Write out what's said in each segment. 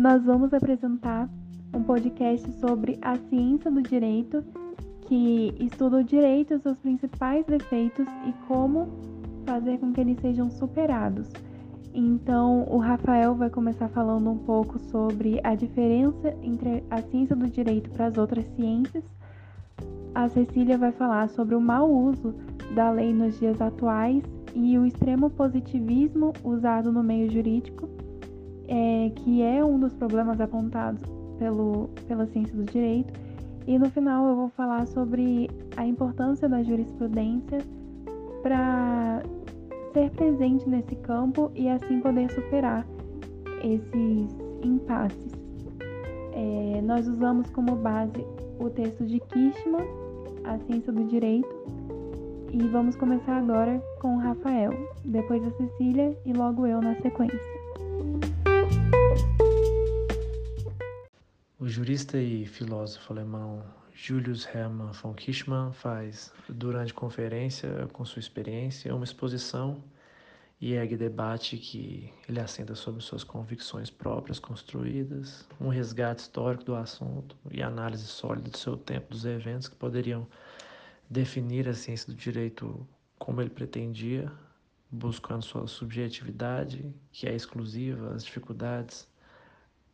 nós vamos apresentar um podcast sobre a ciência do direito, que estuda o direito e seus principais defeitos e como fazer com que eles sejam superados. Então, o Rafael vai começar falando um pouco sobre a diferença entre a ciência do direito para as outras ciências. A Cecília vai falar sobre o mau uso da lei nos dias atuais e o extremo positivismo usado no meio jurídico, é, que é um dos problemas apontados pelo, pela ciência do direito. E no final eu vou falar sobre a importância da jurisprudência para ser presente nesse campo e assim poder superar esses impasses. É, nós usamos como base o texto de Kishman, A Ciência do Direito, e vamos começar agora com o Rafael, depois a Cecília e logo eu na sequência. Jurista e filósofo alemão Julius Hermann von Kishman faz, durante conferência, com sua experiência, uma exposição e ergue debate que ele assenta sobre suas convicções próprias construídas, um resgate histórico do assunto e análise sólida do seu tempo, dos eventos que poderiam definir a ciência do direito como ele pretendia, buscando sua subjetividade, que é exclusiva, as dificuldades,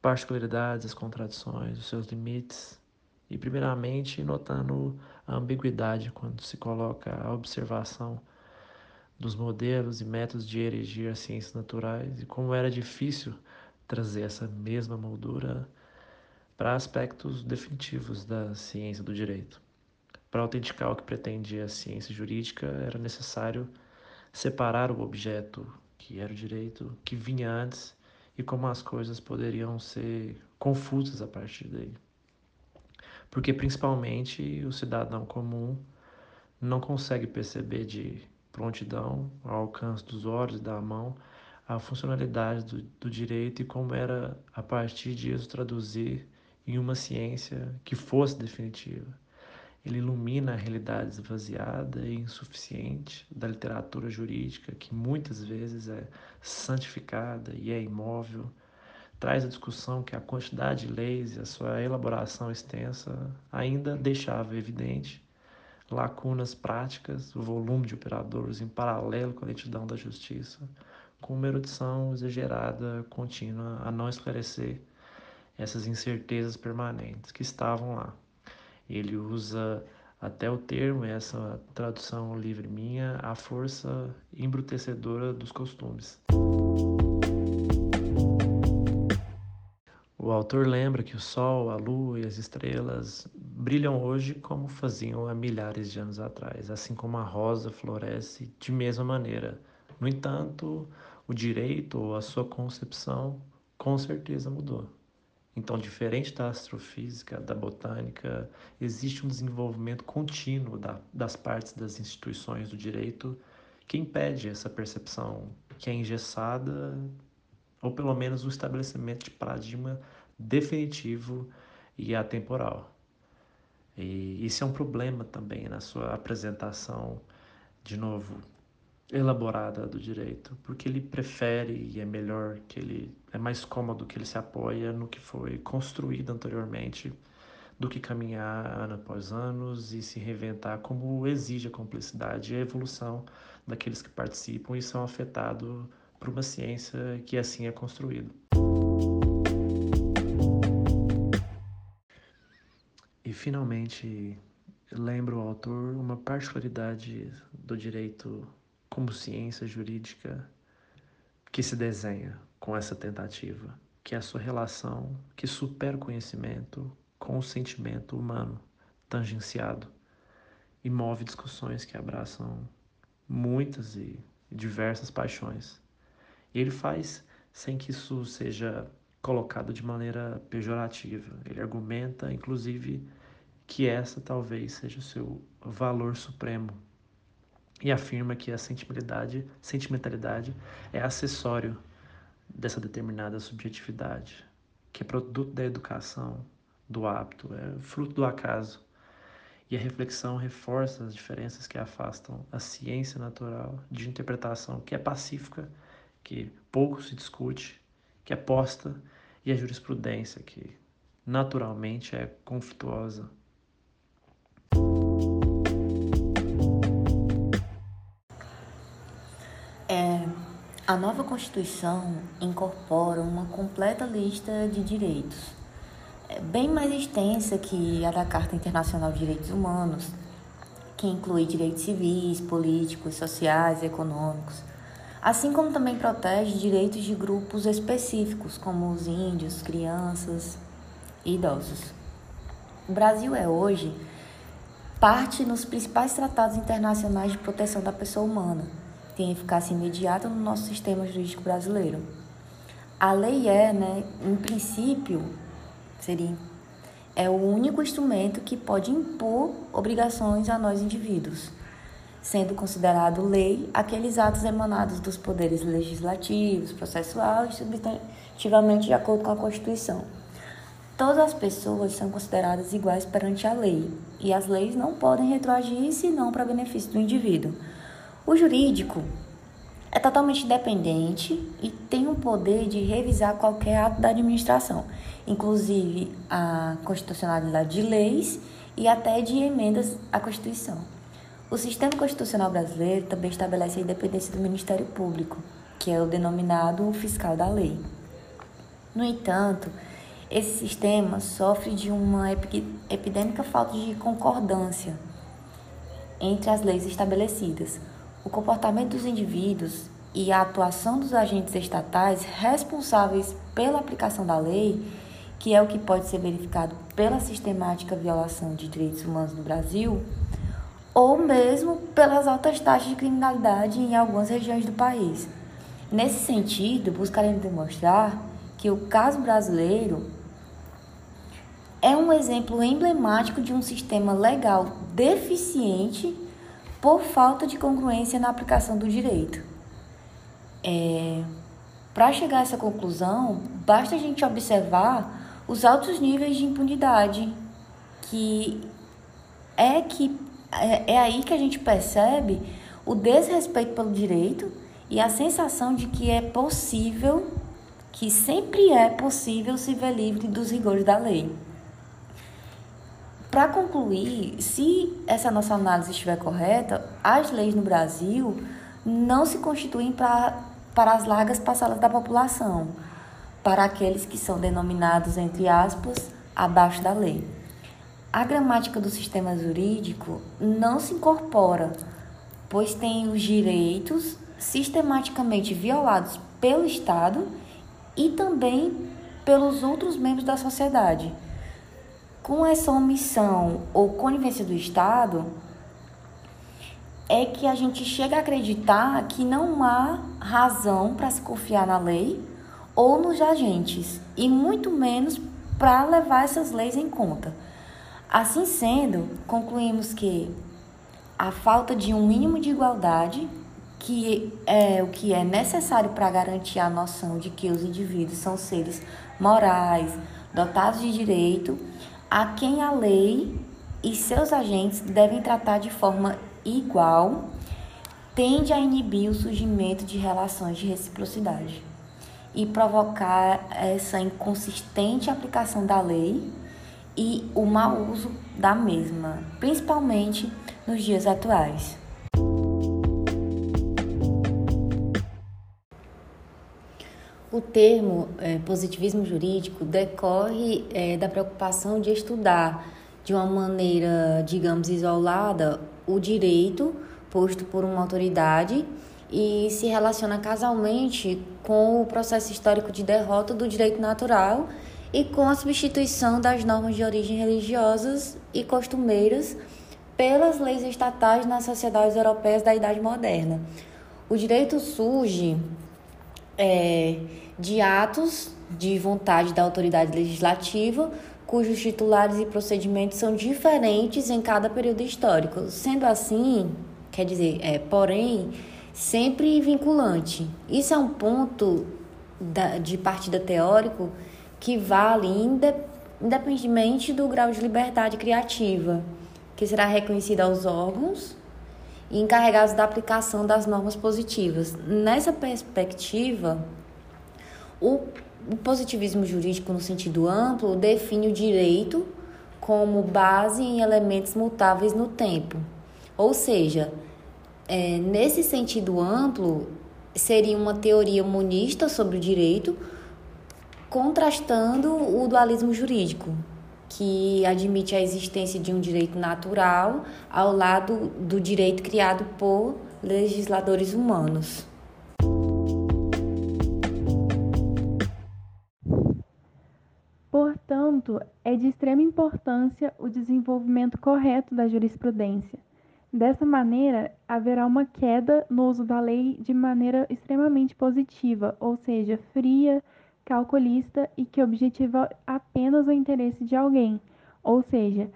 particularidades, as contradições, os seus limites, e, primeiramente, notando a ambiguidade quando se coloca a observação dos modelos e métodos de erigir as ciências naturais e como era difícil trazer essa mesma moldura para aspectos definitivos da ciência do direito. Para autenticar o que pretendia a ciência jurídica, era necessário separar o objeto, que era o direito, que vinha antes, e como as coisas poderiam ser confusas a partir daí porque principalmente o cidadão comum não consegue perceber de prontidão, ao alcance dos olhos e da mão, a funcionalidade do, do direito e como era a partir disso traduzir em uma ciência que fosse definitiva. Ele ilumina a realidade esvaziada e insuficiente da literatura jurídica, que muitas vezes é santificada e é imóvel traz a discussão que a quantidade de leis e a sua elaboração extensa ainda deixava evidente lacunas práticas, o volume de operadores em paralelo com a lentidão da justiça, com uma erudição exagerada, contínua, a não esclarecer essas incertezas permanentes que estavam lá. Ele usa até o termo, essa tradução livre minha, a força embrutecedora dos costumes. O autor lembra que o Sol, a Lua e as estrelas brilham hoje como faziam há milhares de anos atrás, assim como a rosa floresce de mesma maneira. No entanto, o direito ou a sua concepção com certeza mudou. Então, diferente da astrofísica, da botânica, existe um desenvolvimento contínuo da, das partes das instituições do direito que impede essa percepção que é engessada ou pelo menos o estabelecimento de paradigma definitivo e atemporal. E isso é um problema também na sua apresentação, de novo, elaborada do direito, porque ele prefere e é melhor que ele é mais cômodo que ele se apoia no que foi construído anteriormente do que caminhar ano após anos e se reinventar como exige a complexidade e a evolução daqueles que participam e são afetados por uma ciência que assim é construída. E finalmente lembra o autor uma particularidade do direito como ciência jurídica que se desenha com essa tentativa, que é a sua relação que supera o conhecimento com o sentimento humano tangenciado e move discussões que abraçam muitas e diversas paixões. E ele faz sem que isso seja colocado de maneira pejorativa. Ele argumenta, inclusive, que essa talvez seja o seu valor supremo e afirma que a sentimentalidade, sentimentalidade é acessório dessa determinada subjetividade, que é produto da educação, do hábito, é fruto do acaso. E a reflexão reforça as diferenças que afastam a ciência natural de interpretação que é pacífica que pouco se discute, que aposta e a jurisprudência, que naturalmente é conflituosa. A nova Constituição incorpora uma completa lista de direitos, é bem mais extensa que a da Carta Internacional de Direitos Humanos, que inclui direitos civis, políticos, sociais e econômicos, assim como também protege direitos de grupos específicos, como os índios, crianças e idosos. O Brasil é hoje parte nos principais tratados internacionais de proteção da pessoa humana, tem eficácia imediata no nosso sistema jurídico brasileiro. A lei é, né, em princípio, seria é o único instrumento que pode impor obrigações a nós indivíduos, sendo considerado lei aqueles atos emanados dos poderes legislativos, processual e substantivamente de acordo com a Constituição. Todas as pessoas são consideradas iguais perante a lei, e as leis não podem retroagir senão para benefício do indivíduo. O jurídico é totalmente independente e tem o poder de revisar qualquer ato da administração, inclusive a constitucionalidade de leis e até de emendas à Constituição. O sistema constitucional brasileiro também estabelece a independência do Ministério Público, que é o denominado fiscal da lei. No entanto, esse sistema sofre de uma epidêmica falta de concordância entre as leis estabelecidas o comportamento dos indivíduos e a atuação dos agentes estatais responsáveis pela aplicação da lei, que é o que pode ser verificado pela sistemática violação de direitos humanos no Brasil, ou mesmo pelas altas taxas de criminalidade em algumas regiões do país. Nesse sentido, buscaremos demonstrar que o caso brasileiro é um exemplo emblemático de um sistema legal deficiente por falta de congruência na aplicação do direito. É, Para chegar a essa conclusão, basta a gente observar os altos níveis de impunidade, que é que é, é aí que a gente percebe o desrespeito pelo direito e a sensação de que é possível, que sempre é possível se ver livre dos rigores da lei. Para concluir, se essa nossa análise estiver correta, as leis no Brasil não se constituem pra, para as largas parcelas da população, para aqueles que são denominados, entre aspas, abaixo da lei. A gramática do sistema jurídico não se incorpora, pois tem os direitos sistematicamente violados pelo Estado e também pelos outros membros da sociedade com essa omissão ou conivência do Estado, é que a gente chega a acreditar que não há razão para se confiar na lei ou nos agentes, e muito menos para levar essas leis em conta. Assim sendo, concluímos que a falta de um mínimo de igualdade, que é o que é necessário para garantir a noção de que os indivíduos são seres morais, dotados de direito, a quem a lei e seus agentes devem tratar de forma igual, tende a inibir o surgimento de relações de reciprocidade e provocar essa inconsistente aplicação da lei e o mau uso da mesma, principalmente nos dias atuais. Termo é, positivismo jurídico decorre é, da preocupação de estudar de uma maneira, digamos, isolada o direito posto por uma autoridade e se relaciona casalmente com o processo histórico de derrota do direito natural e com a substituição das normas de origem religiosas e costumeiras pelas leis estatais nas sociedades europeias da Idade Moderna. O direito surge é, de atos de vontade da autoridade legislativa, cujos titulares e procedimentos são diferentes em cada período histórico. Sendo assim, quer dizer, é, porém, sempre vinculante. Isso é um ponto da, de partida teórico que vale independentemente do grau de liberdade criativa, que será reconhecido aos órgãos e encarregados da aplicação das normas positivas. Nessa perspectiva, o positivismo jurídico, no sentido amplo, define o direito como base em elementos mutáveis no tempo. Ou seja, é, nesse sentido amplo, seria uma teoria monista sobre o direito, contrastando o dualismo jurídico, que admite a existência de um direito natural ao lado do direito criado por legisladores humanos. Portanto, é de extrema importância o desenvolvimento correto da jurisprudência. Dessa maneira, haverá uma queda no uso da lei de maneira extremamente positiva, ou seja, fria, calculista e que objetiva apenas o interesse de alguém. Ou seja,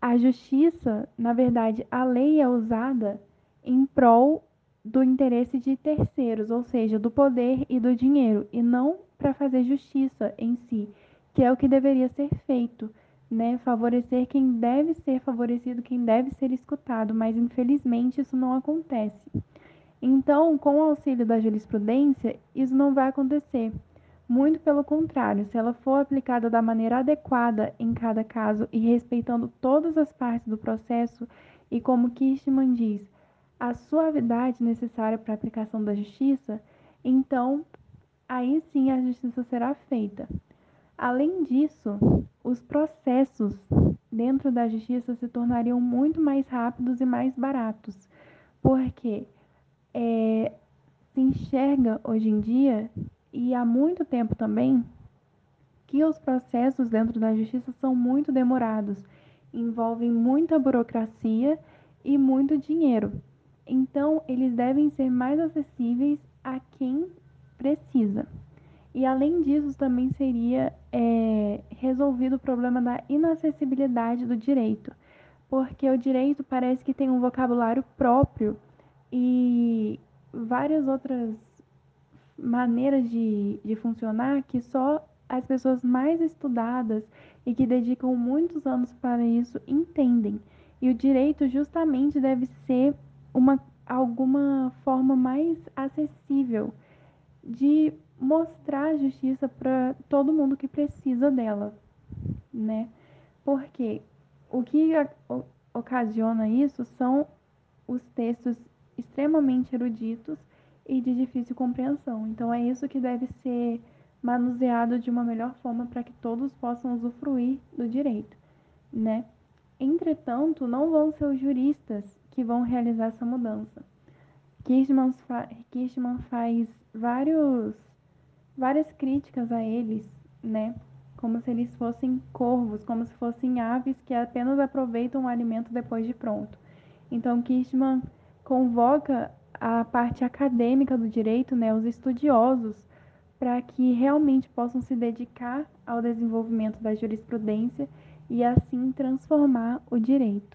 a justiça, na verdade, a lei é usada em prol do interesse de terceiros, ou seja, do poder e do dinheiro, e não para fazer justiça em si, que é o que deveria ser feito, né? Favorecer quem deve ser favorecido, quem deve ser escutado, mas infelizmente isso não acontece. Então, com o auxílio da jurisprudência, isso não vai acontecer. Muito pelo contrário, se ela for aplicada da maneira adequada em cada caso e respeitando todas as partes do processo, e como Kirchmann diz, a suavidade necessária para a aplicação da justiça, então aí sim a justiça será feita. Além disso, os processos dentro da justiça se tornariam muito mais rápidos e mais baratos, porque é, se enxerga hoje em dia e há muito tempo também que os processos dentro da justiça são muito demorados, envolvem muita burocracia e muito dinheiro. Então, eles devem ser mais acessíveis a quem precisa. E além disso, também seria é, resolvido o problema da inacessibilidade do direito, porque o direito parece que tem um vocabulário próprio e várias outras maneiras de, de funcionar que só as pessoas mais estudadas e que dedicam muitos anos para isso entendem. E o direito justamente deve ser uma alguma forma mais acessível de mostrar a justiça para todo mundo que precisa dela, né? Porque o que ocasiona isso são os textos extremamente eruditos e de difícil compreensão. Então é isso que deve ser manuseado de uma melhor forma para que todos possam usufruir do direito, né? Entretanto, não vão ser os juristas que vão realizar essa mudança. Kirchmann, fa Kirchmann faz vários, várias críticas a eles, né? Como se eles fossem corvos, como se fossem aves que apenas aproveitam o alimento depois de pronto. Então, Kirchmann convoca a parte acadêmica do direito, né, os estudiosos, para que realmente possam se dedicar ao desenvolvimento da jurisprudência e assim transformar o direito.